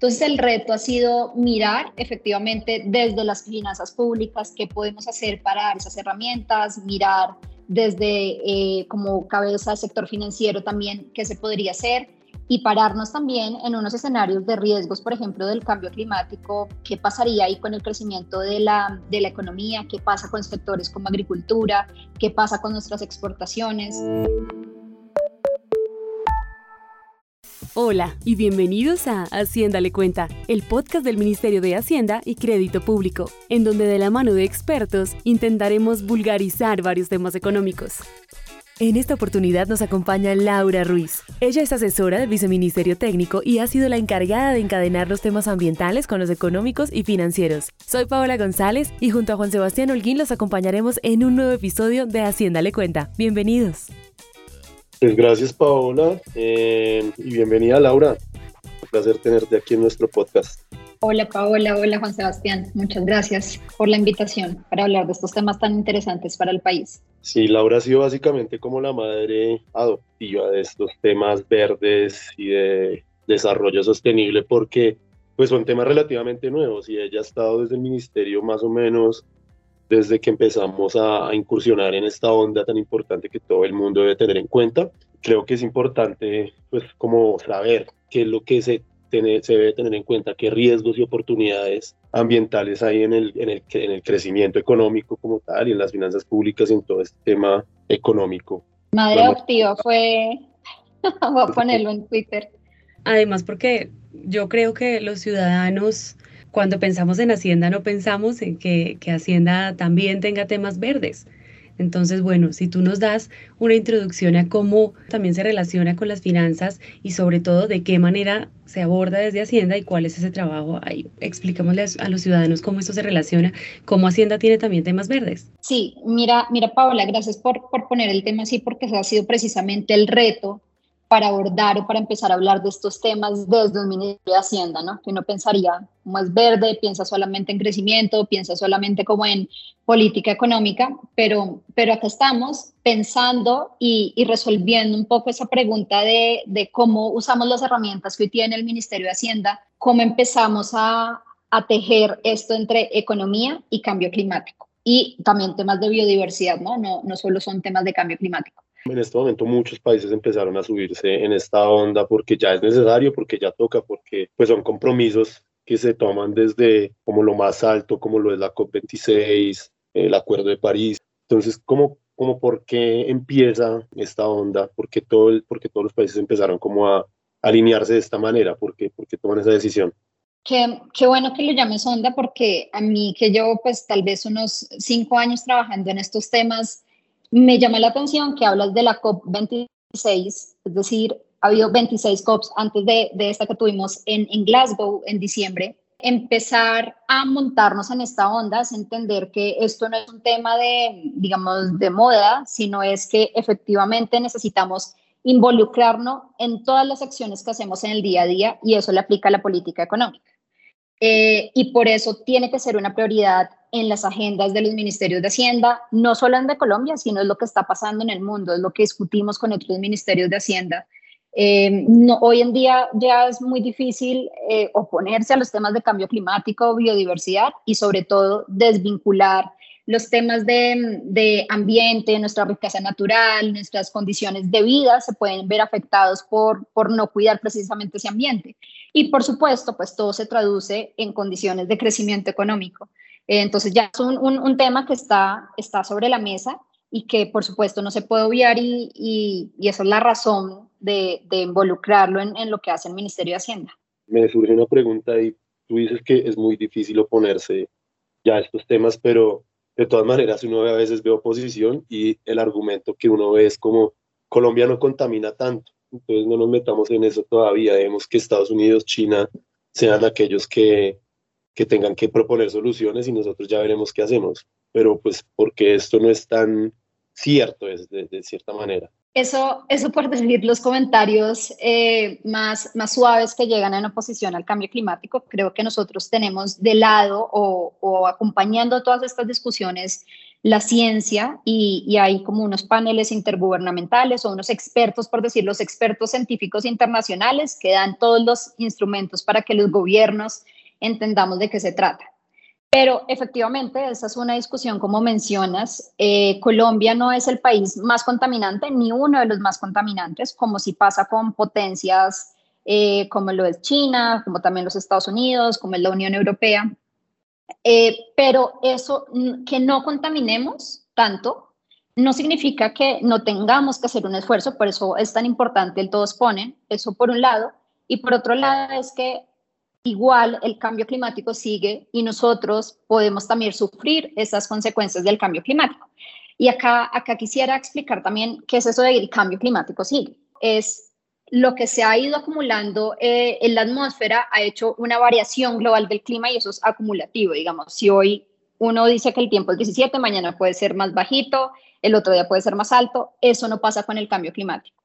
Entonces el reto ha sido mirar efectivamente desde las finanzas públicas qué podemos hacer para esas herramientas, mirar desde eh, como cabeza del sector financiero también qué se podría hacer y pararnos también en unos escenarios de riesgos, por ejemplo, del cambio climático, qué pasaría ahí con el crecimiento de la, de la economía, qué pasa con sectores como agricultura, qué pasa con nuestras exportaciones. Hola y bienvenidos a Hacienda le cuenta, el podcast del Ministerio de Hacienda y Crédito Público, en donde de la mano de expertos intentaremos vulgarizar varios temas económicos. En esta oportunidad nos acompaña Laura Ruiz. Ella es asesora del Viceministerio Técnico y ha sido la encargada de encadenar los temas ambientales con los económicos y financieros. Soy Paola González y junto a Juan Sebastián Holguín los acompañaremos en un nuevo episodio de Hacienda le cuenta. Bienvenidos. Pues gracias Paola eh, y bienvenida Laura. Un placer tenerte aquí en nuestro podcast. Hola Paola, hola Juan Sebastián. Muchas gracias por la invitación para hablar de estos temas tan interesantes para el país. Sí, Laura ha sido básicamente como la madre adoptiva de estos temas verdes y de desarrollo sostenible porque pues son temas relativamente nuevos y ella ha estado desde el ministerio más o menos desde que empezamos a, incursionar en esta onda tan importante que todo el mundo debe tener en cuenta. Creo que es importante, pues, como saber qué es lo que se, se debe tener en cuenta, qué riesgos y oportunidades ambientales hay en el, en, el, en el crecimiento económico como tal y en las finanzas públicas y en todo este tema económico. Madre adoptiva fue, voy a ponerlo en Twitter. Además, porque yo creo que los ciudadanos cuando pensamos en Hacienda no pensamos en que, Hacienda también tenga temas verdes. Entonces, bueno, si tú nos das una introducción a cómo también se relaciona con las finanzas y sobre todo de qué manera se aborda desde Hacienda y cuál es ese trabajo ahí, expliquémosle a los ciudadanos cómo esto se relaciona, cómo Hacienda tiene también temas verdes. Sí, mira, mira Paola, gracias por, por poner el tema así porque ha sido precisamente el reto para abordar o para empezar a hablar de estos temas desde un Ministerio de Hacienda, ¿no? Que uno pensaría, es verde, piensa solamente en crecimiento, piensa solamente como en política económica, pero, pero acá estamos pensando y, resolviendo un poco esa pregunta de, de, cómo usamos las herramientas que hoy tiene el Ministerio de Hacienda, cómo empezamos a, a tejer esto entre economía y cambio climático. Y también temas de biodiversidad, ¿no? No, no solo son temas de cambio climático. En este momento muchos países empezaron a subirse en esta onda porque ya es necesario, porque ya toca, porque pues son compromisos que se toman desde como lo más alto, como lo es la COP26, el Acuerdo de París. Entonces, ¿cómo, como por qué empieza esta onda? Porque, todo el, porque todos los países empezaron como a alinearse de esta manera? ¿Por qué, por qué toman esa decisión? Qué, qué, bueno que lo llames onda porque a mí que yo pues tal vez unos cinco años trabajando en estos temas, me llama la atención que hablas de la COP26, es decir, ha habido 26 COPs antes de, de esta que tuvimos en, en, Glasgow en diciembre. Empezar a montarnos en esta onda es entender que esto no es un tema de, digamos, de moda, sino es que efectivamente necesitamos involucrarnos en todas las acciones que hacemos en el día a día y eso le aplica a la política económica. Eh, y por eso tiene que ser una prioridad en las agendas de los ministerios de Hacienda, no solo en de Colombia, sino es lo que está pasando en el mundo, es lo que discutimos con otros ministerios de Hacienda. Eh, no, hoy en día ya es muy difícil eh, oponerse a los temas de cambio climático, biodiversidad y sobre todo desvincular los temas de, de, ambiente, nuestra riqueza natural, nuestras condiciones de vida se pueden ver afectados por, por no cuidar precisamente ese ambiente. Y por supuesto, pues todo se traduce en condiciones de crecimiento económico. Eh, entonces ya es un, un, tema que está, está sobre la mesa y que por supuesto no se puede obviar y, y, y esa es la razón de, de involucrarlo en, en, lo que hace el Ministerio de Hacienda. Me surge una pregunta y tú dices que es muy difícil oponerse ya a estos temas, pero de todas maneras uno a veces ve oposición y el argumento que uno ve es como Colombia no contamina tanto, entonces no nos metamos en eso todavía, debemos que Estados Unidos, China sean aquellos que, que tengan que proponer soluciones y nosotros ya veremos qué hacemos, pero pues porque esto no es tan cierto es de, de cierta manera. Eso, eso por decir los comentarios eh, más, más suaves que llegan en oposición al cambio climático, creo que nosotros tenemos de lado o, o acompañando todas estas discusiones la ciencia y, hay como unos paneles intergubernamentales o unos expertos, por decir, los expertos científicos internacionales que dan todos los instrumentos para que los gobiernos entendamos de qué se trata. Pero efectivamente, esa es una discusión, como mencionas, eh, Colombia no es el país más contaminante, ni uno de los más contaminantes, como si pasa con potencias eh, como lo es China, como también los Estados Unidos, como es la Unión Europea. Eh, pero eso, que no contaminemos tanto, no significa que no tengamos que hacer un esfuerzo, por eso es tan importante el todos ponen, eso por un lado, y por otro lado es que igual el cambio climático sigue y nosotros podemos también sufrir esas consecuencias del cambio climático. Y acá, acá quisiera explicar también qué es eso del cambio climático sigue. Es lo que se ha ido acumulando eh, en la atmósfera ha hecho una variación global del clima y eso es acumulativo, digamos. Si hoy uno dice que el tiempo es 17, mañana puede ser más bajito, el otro día puede ser más alto, eso no pasa con el cambio climático.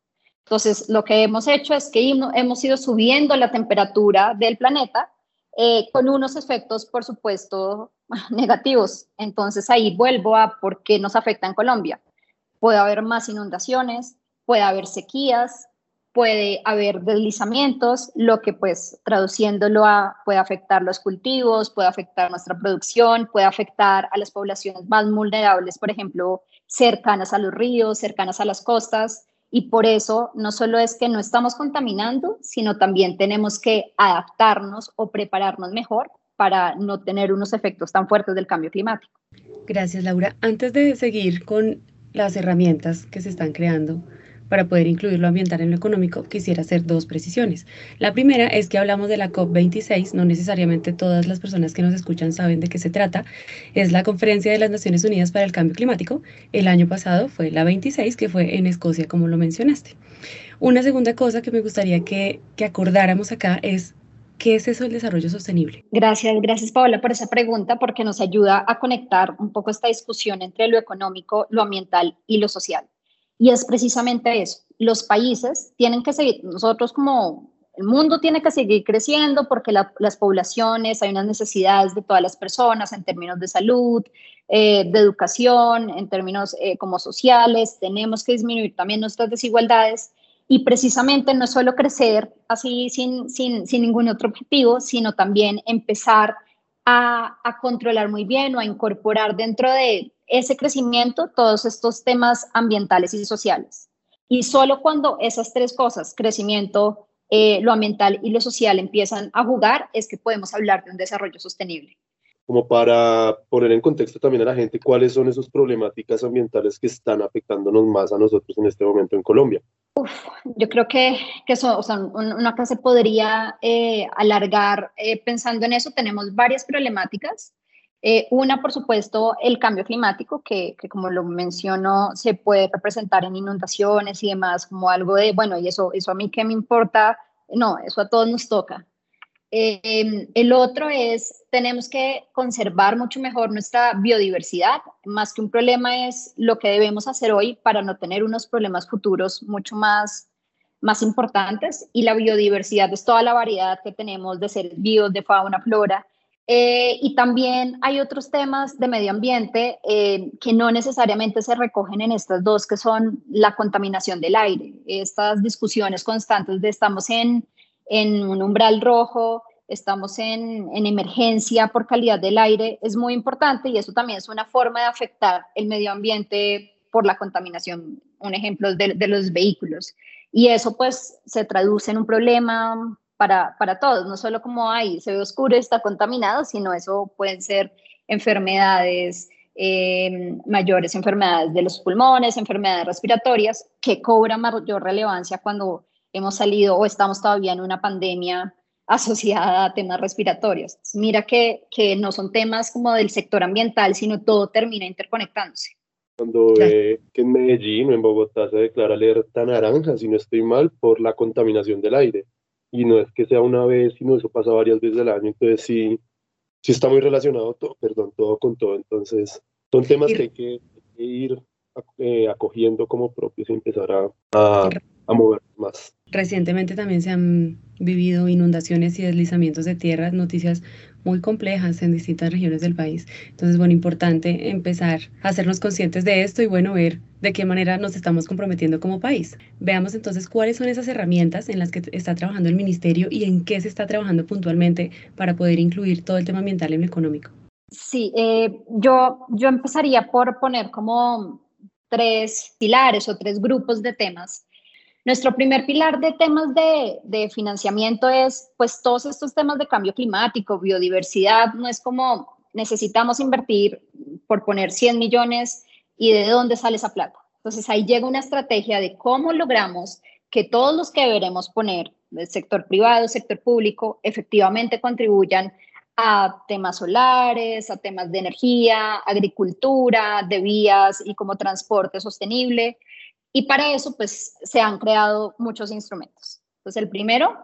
Entonces, lo que hemos hecho es que hemos ido subiendo la temperatura del planeta eh, con unos efectos, por supuesto, negativos. Entonces, ahí vuelvo a por qué nos afecta en Colombia. Puede haber más inundaciones, puede haber sequías, puede haber deslizamientos, lo que pues traduciéndolo a, puede afectar los cultivos, puede afectar nuestra producción, puede afectar a las poblaciones más vulnerables, por ejemplo, cercanas a los ríos, cercanas a las costas, y por eso no solo es que no estamos contaminando, sino también tenemos que adaptarnos o prepararnos mejor para no tener unos efectos tan fuertes del cambio climático. Gracias, Laura. Antes de seguir con las herramientas que se están creando, para poder incluir lo ambiental en lo económico, quisiera hacer dos precisiones. La primera es que hablamos de la COP26, no necesariamente todas las personas que nos escuchan saben de qué se trata. Es la Conferencia de las Naciones Unidas para el Cambio Climático. El año pasado fue la 26, que fue en Escocia, como lo mencionaste. Una segunda cosa que me gustaría que, acordáramos acá es ¿Qué es eso del desarrollo sostenible? Gracias, gracias Paola por esa pregunta porque nos ayuda a conectar un poco esta discusión entre lo económico, lo ambiental y lo social. Y es precisamente eso. Los países tienen que seguir, nosotros como el mundo tiene que seguir creciendo porque las poblaciones, hay unas necesidades de todas las personas en términos de salud, eh, de educación, en términos eh, como sociales, tenemos que disminuir también nuestras desigualdades y precisamente no solo crecer así sin, sin, sin ningún otro objetivo, sino también empezar a, a controlar muy bien o a incorporar dentro de ese crecimiento todos estos temas ambientales y sociales. Y solo cuando esas tres cosas, crecimiento, eh, lo ambiental y lo social, empiezan a jugar, es que podemos hablar de un desarrollo sostenible. Como para poner en contexto también a la gente cuáles son esas problemáticas ambientales que están afectándonos más a nosotros en este momento en Colombia. yo creo que, que eso, o sea, una que se podría eh, alargar eh, pensando en eso. Tenemos varias problemáticas. Eh, una, por supuesto, el cambio climático, que, como lo menciono, se puede representar en inundaciones y demás como algo de, bueno, y eso, eso a mí qué me importa, no, eso a todos nos toca. Em, el otro es, tenemos que conservar mucho mejor nuestra biodiversidad, más que un problema es lo que debemos hacer hoy para no tener unos problemas futuros mucho más, más importantes. Y la biodiversidad es toda la variedad que tenemos de seres vivos, de fauna, flora, eh, y también hay otros temas de medio ambiente eh, que no necesariamente se recogen en estas dos, que son la contaminación del aire. Estas discusiones constantes de estamos en, en un umbral rojo, estamos en, en, emergencia por calidad del aire, es muy importante y eso también es una forma de afectar el medio ambiente por la contaminación, un ejemplo de, de los vehículos. Y eso pues se traduce en un problema para, para todos, no solo como, hay se ve oscuro, está contaminado, sino eso pueden ser enfermedades, eh, mayores enfermedades de los pulmones, enfermedades respiratorias, que cobran mayor relevancia cuando hemos salido o estamos todavía en una pandemia asociada a temas respiratorios. Mira que, que no son temas como del sector ambiental, sino todo termina interconectándose. Cuando ve que en Medellín o en Bogotá se declara alerta naranja, si no estoy mal, por la contaminación del aire y no es que sea una vez, sino eso pasa varias veces al año, entonces sí, sí está muy relacionado todo, perdón, todo con todo, entonces son temas que hay que, ir eh, acogiendo como propios y empezar a, a mover más. Recientemente también se han vivido inundaciones y deslizamientos de tierras, noticias muy complejas en distintas regiones del país. Entonces, bueno, importante empezar a hacernos conscientes de esto y bueno, ver de qué manera nos estamos comprometiendo como país. Veamos entonces cuáles son esas herramientas en las que está trabajando el ministerio y en qué se está trabajando puntualmente para poder incluir todo el tema ambiental en lo económico. Sí, eh, yo, yo empezaría por poner como tres pilares o tres grupos de temas nuestro primer pilar de temas de, financiamiento es, pues, todos estos temas de cambio climático, biodiversidad, no es como necesitamos invertir por poner 100 millones y de dónde sale esa plata. Entonces ahí llega una estrategia de cómo logramos que todos los que deberemos poner, del sector privado, sector público, efectivamente contribuyan a temas solares, a temas de energía, agricultura, de vías y como transporte sostenible. Y para eso, pues, se han creado muchos instrumentos. Entonces, el primero,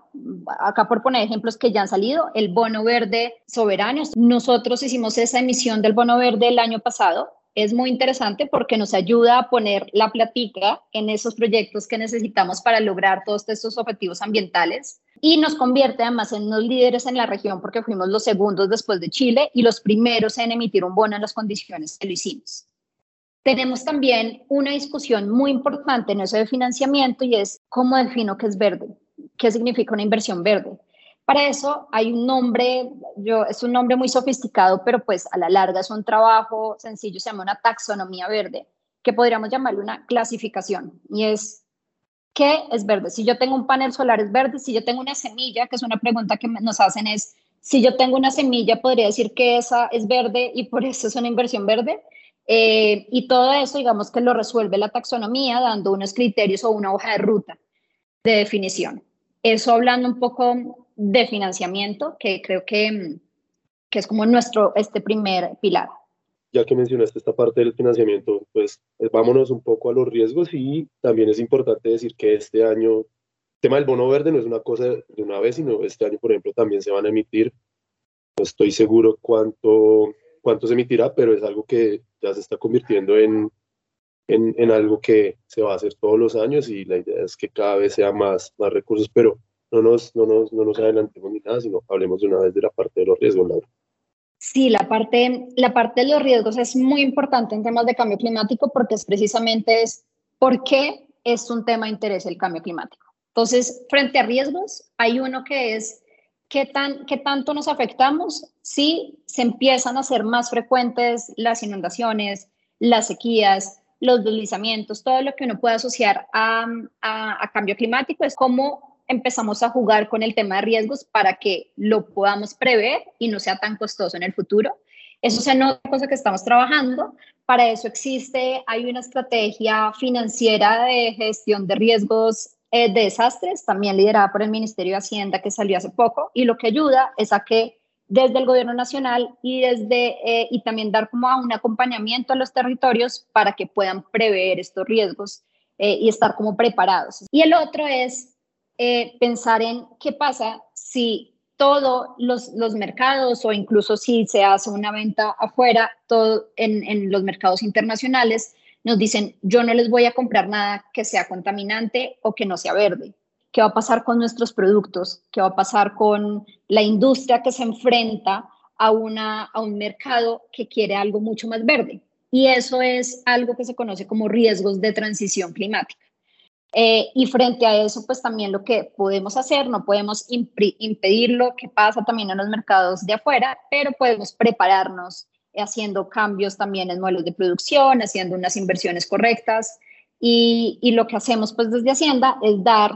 acá por poner ejemplos que ya han salido, el bono verde soberano. Nosotros hicimos esa emisión del bono verde el año pasado. Es muy interesante porque nos ayuda a poner la platica en esos proyectos que necesitamos para lograr todos estos objetivos ambientales y nos convierte además en unos líderes en la región porque fuimos los segundos después de Chile y los primeros en emitir un bono en las condiciones que lo hicimos. Tenemos también una discusión muy importante en eso de financiamiento y es cómo defino qué es verde, qué significa una inversión verde. Para eso hay un nombre, yo, es un nombre muy sofisticado, pero pues a la larga es un trabajo sencillo, se llama una taxonomía verde, que podríamos llamarle una clasificación. Y es, ¿qué es verde? Si yo tengo un panel solar es verde, si yo tengo una semilla, que es una pregunta que nos hacen es, si yo tengo una semilla, podría decir que esa es verde y por eso es una inversión verde. Eh, y todo eso, digamos que lo resuelve la taxonomía dando unos criterios o una hoja de ruta de definición. Eso hablando un poco de financiamiento, que creo que, que es como nuestro, este primer pilar. Ya que mencionaste esta parte del financiamiento, pues eh, vámonos un poco a los riesgos y también es importante decir que este año, el tema del bono verde no es una cosa de una vez, sino este año, por ejemplo, también se van a emitir, no estoy seguro cuánto, cuánto se emitirá, pero es algo que ya se está convirtiendo en, en, en, algo que se va a hacer todos los años y la idea es que cada vez sea más, más recursos, pero no nos, no, nos, no nos adelantemos ni nada, sino hablemos de una vez de la parte de los riesgos, Laura. Sí, la parte, la parte de los riesgos es muy importante en temas de cambio climático porque es precisamente es por qué es un tema de interés el cambio climático. Entonces, frente a riesgos, hay uno que es ¿Qué, tan, ¿Qué tanto nos afectamos si se empiezan a hacer más frecuentes las inundaciones, las sequías, los deslizamientos, todo lo que uno puede asociar a, a, cambio climático? Es cómo empezamos a jugar con el tema de riesgos para que lo podamos prever y no sea tan costoso en el futuro. Eso es una cosa que estamos trabajando. Para eso existe, hay una estrategia financiera de gestión de riesgos eh, de desastres, también liderada por el Ministerio de Hacienda que salió hace poco, y lo que ayuda es a que desde el gobierno nacional y desde eh, y también dar como un acompañamiento a los territorios para que puedan prever estos riesgos eh, y estar como preparados. Y el otro es pensar en qué pasa si todos los, los, mercados o incluso si se hace una venta afuera, todo en, en los mercados internacionales, nos dicen, yo no les voy a comprar nada que sea contaminante o que no sea verde. ¿Qué va a pasar con nuestros productos? ¿Qué va a pasar con la industria que se enfrenta a, una, a un mercado que quiere algo mucho más verde? Y eso es algo que se conoce como riesgos de transición climática. Eh, y frente a eso, pues también lo que podemos hacer, no podemos impedir lo que pasa también en los mercados de afuera, pero podemos prepararnos haciendo cambios también en modelos de producción, haciendo unas inversiones correctas. Y, y lo que hacemos pues desde Hacienda es dar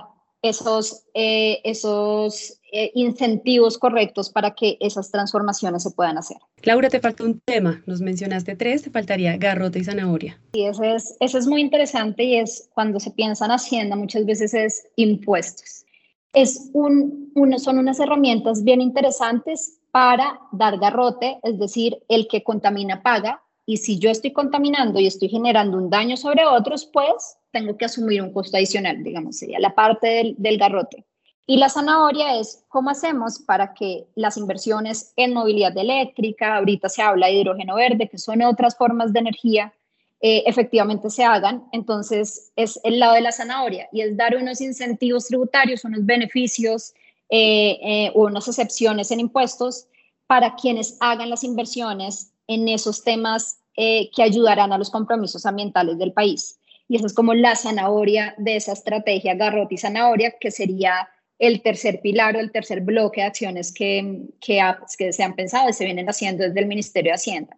esos, eh, esos eh, incentivos correctos para que esas transformaciones se puedan hacer. Laura, te falta un tema, nos mencionaste tres, te faltaría garrote y zanahoria. Sí, ese es, ese es muy interesante y es cuando se piensa en Hacienda muchas veces es impuestos. Es un, uno, son unas herramientas bien interesantes para dar garrote, es decir, el que contamina paga. Y si yo estoy contaminando y estoy generando un daño sobre otros, pues tengo que asumir un costo adicional, digamos, sería la parte del, garrote. Y la zanahoria es cómo hacemos para que las inversiones en movilidad eléctrica, ahorita se habla de hidrógeno verde, que son otras formas de energía, eh, efectivamente se hagan. Entonces, es el lado de la zanahoria y es dar unos incentivos tributarios, unos beneficios eh, eh, unas excepciones en impuestos para quienes hagan las inversiones en esos temas que ayudarán a los compromisos ambientales del país. Y esa es como la zanahoria de esa estrategia garrote y zanahoria, que sería el tercer pilar o el tercer bloque de acciones que, que, que se han pensado y se vienen haciendo desde el Ministerio de Hacienda.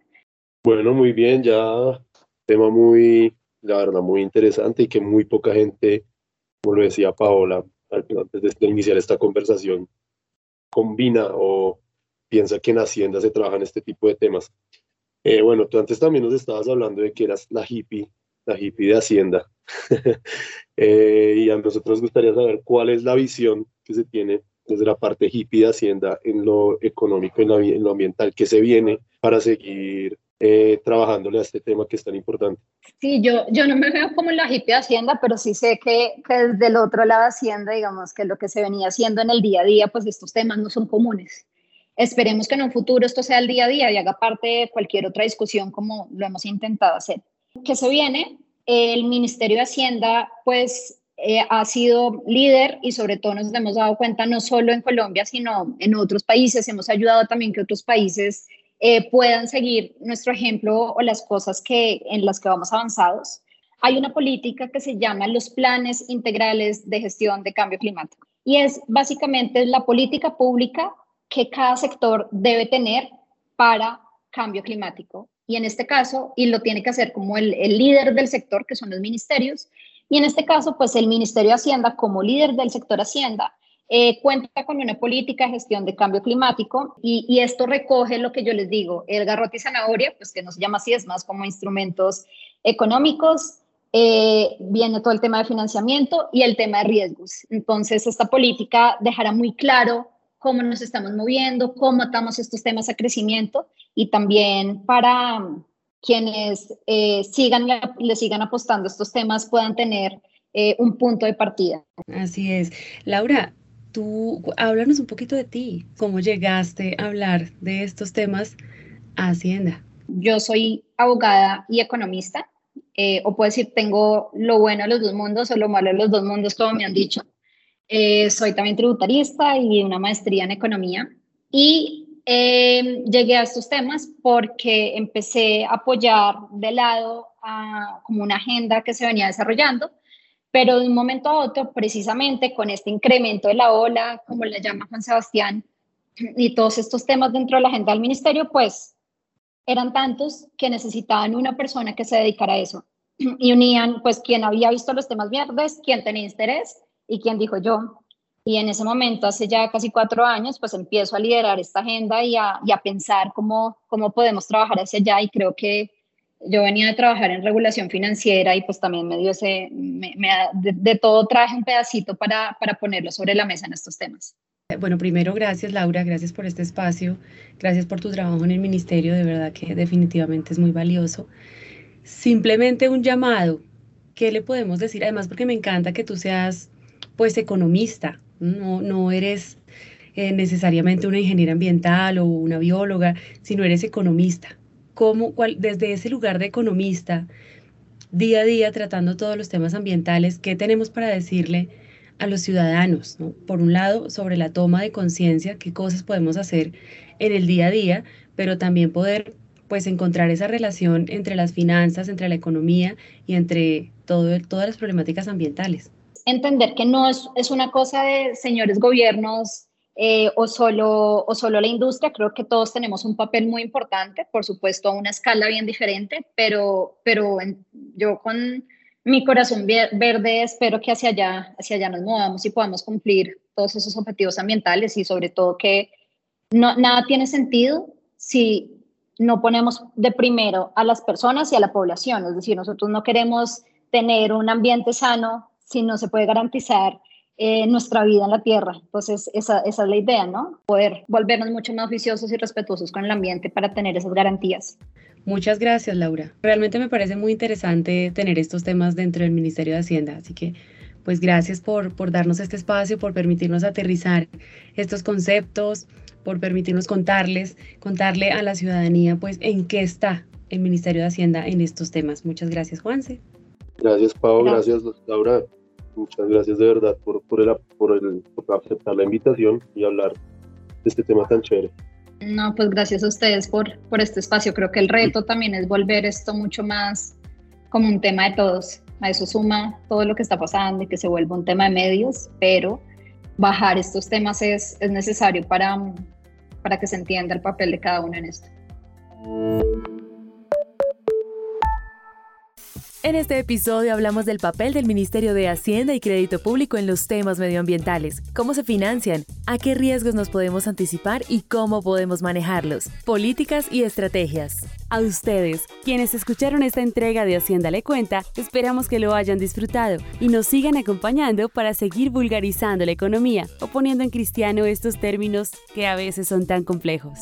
Bueno, muy bien, ya tema muy, la verdad, muy interesante y que muy poca gente, como lo decía Paola antes de iniciar esta conversación, combina o piensa que en Hacienda se trabajan este tipo de temas. Eh, bueno, tú antes también nos estabas hablando de que eras la hippie, la hippie de Hacienda. eh, y a nosotros nos gustaría saber cuál es la visión que se tiene desde la parte hippie de Hacienda en lo económico, en, lo ambiental, que se viene para seguir eh, trabajándole a este tema que es tan importante. Sí, yo, yo no me veo como la hippie de Hacienda, pero sí sé que, que desde el otro lado de Hacienda, digamos que lo que se venía haciendo en el día a día, pues estos temas no son comunes. Esperemos que en un futuro esto sea el día a día y haga parte de cualquier otra discusión como lo hemos intentado hacer. ¿Qué se viene? El Ministerio de Hacienda, pues eh, ha sido líder y sobre todo nos hemos dado cuenta no solo en Colombia, sino en otros países. Hemos ayudado también que otros países eh, puedan seguir nuestro ejemplo o las cosas que, en las que vamos avanzados. Hay una política que se llama los planes integrales de gestión de cambio climático y es básicamente la política pública que cada sector debe tener para cambio climático. Y en este caso, y lo tiene que hacer como el, el líder del sector, que son los ministerios, y en este caso, pues el Ministerio de Hacienda como líder del sector Hacienda eh, cuenta con una política de gestión de cambio climático y, esto recoge lo que yo les digo, el garrote y zanahoria, pues que no se llama así, es más como instrumentos económicos, eh, viene todo el tema de financiamiento y el tema de riesgos. Entonces, esta política dejará muy claro cómo nos estamos moviendo, cómo atamos estos temas a crecimiento y también para quienes eh, sigan, le sigan apostando a estos temas puedan tener un punto de partida. Así es. Laura, tú háblanos un poquito de ti, cómo llegaste a hablar de estos temas a Hacienda. Yo soy abogada y economista, eh, o puedo decir, tengo lo bueno de los dos mundos o lo malo de los dos mundos, como me han dicho. Eh, soy también tributarista y una maestría en economía. Y eh, llegué a estos temas porque empecé a apoyar de lado a, como una agenda que se venía desarrollando pero de un momento a otro, precisamente con este incremento de la ola, como le llama Juan Sebastián, y todos estos temas dentro de la agenda del ministerio, pues eran tantos que necesitaban una persona que se dedicara a eso. Y unían, pues, quien había visto los temas verdes, quien tenía interés y quien dijo yo. Y en ese momento, hace ya casi cuatro años, pues empiezo a liderar esta agenda y a, y a pensar cómo, cómo podemos trabajar hacia allá. Y creo que yo venía de trabajar en regulación financiera y pues también me dio ese, me, de, todo traje un pedacito para, para ponerlo sobre la mesa en estos temas. Bueno, primero gracias Laura, gracias por este espacio, gracias por tu trabajo en el ministerio, de verdad que definitivamente es muy valioso. Simplemente un llamado, ¿qué le podemos decir? Además porque me encanta que tú seas pues economista, no, no eres eh, necesariamente una ingeniera ambiental o una bióloga, sino eres economista cómo, desde ese lugar de economista, día a día tratando todos los temas ambientales, ¿qué tenemos para decirle a los ciudadanos? Por un lado, sobre la toma de conciencia, qué cosas podemos hacer en el día a día, pero también poder pues encontrar esa relación entre las finanzas, entre la economía y entre todo, todas las problemáticas ambientales. Entender que no es, es una cosa de señores gobiernos eh, o, solo, o solo la industria. Creo que todos tenemos un papel muy importante, por supuesto a una escala bien diferente, pero, pero yo con mi corazón verde espero que hacia allá, hacia allá nos movamos y podamos cumplir todos esos objetivos ambientales y sobre todo que no, nada tiene sentido si no ponemos de primero a las personas y a la población. Es decir, nosotros no queremos tener un ambiente sano si no se puede garantizar eh, nuestra vida en la Tierra. Entonces, esa, esa, es la idea, ¿no? Poder volvernos mucho más viciosos y respetuosos con el ambiente para tener esas garantías. Muchas gracias, Laura. Realmente me parece muy interesante tener estos temas dentro del Ministerio de Hacienda, así que pues gracias por, por darnos este espacio, por permitirnos aterrizar estos conceptos, por permitirnos contarles, contarle a la ciudadanía pues en qué está el Ministerio de Hacienda en estos temas. Muchas gracias, Juanse. Gracias, Pau. Gracias, Laura. Muchas gracias de verdad por, por, el, por, el, por aceptar la invitación y hablar de este tema tan chévere. No, pues gracias a ustedes por, por este espacio. Creo que el reto también es volver esto mucho más como un tema de todos. A eso suma todo lo que está pasando y que se vuelva un tema de medios, pero bajar estos temas es, es necesario para, para que se entienda el papel de cada uno en esto. En este episodio hablamos del papel del Ministerio de Hacienda y Crédito Público en los temas medioambientales, cómo se financian, a qué riesgos nos podemos anticipar y cómo podemos manejarlos, políticas y estrategias. A ustedes, quienes escucharon esta entrega de Hacienda Le Cuenta, esperamos que lo hayan disfrutado y nos sigan acompañando para seguir vulgarizando la economía o poniendo en cristiano estos términos que a veces son tan complejos.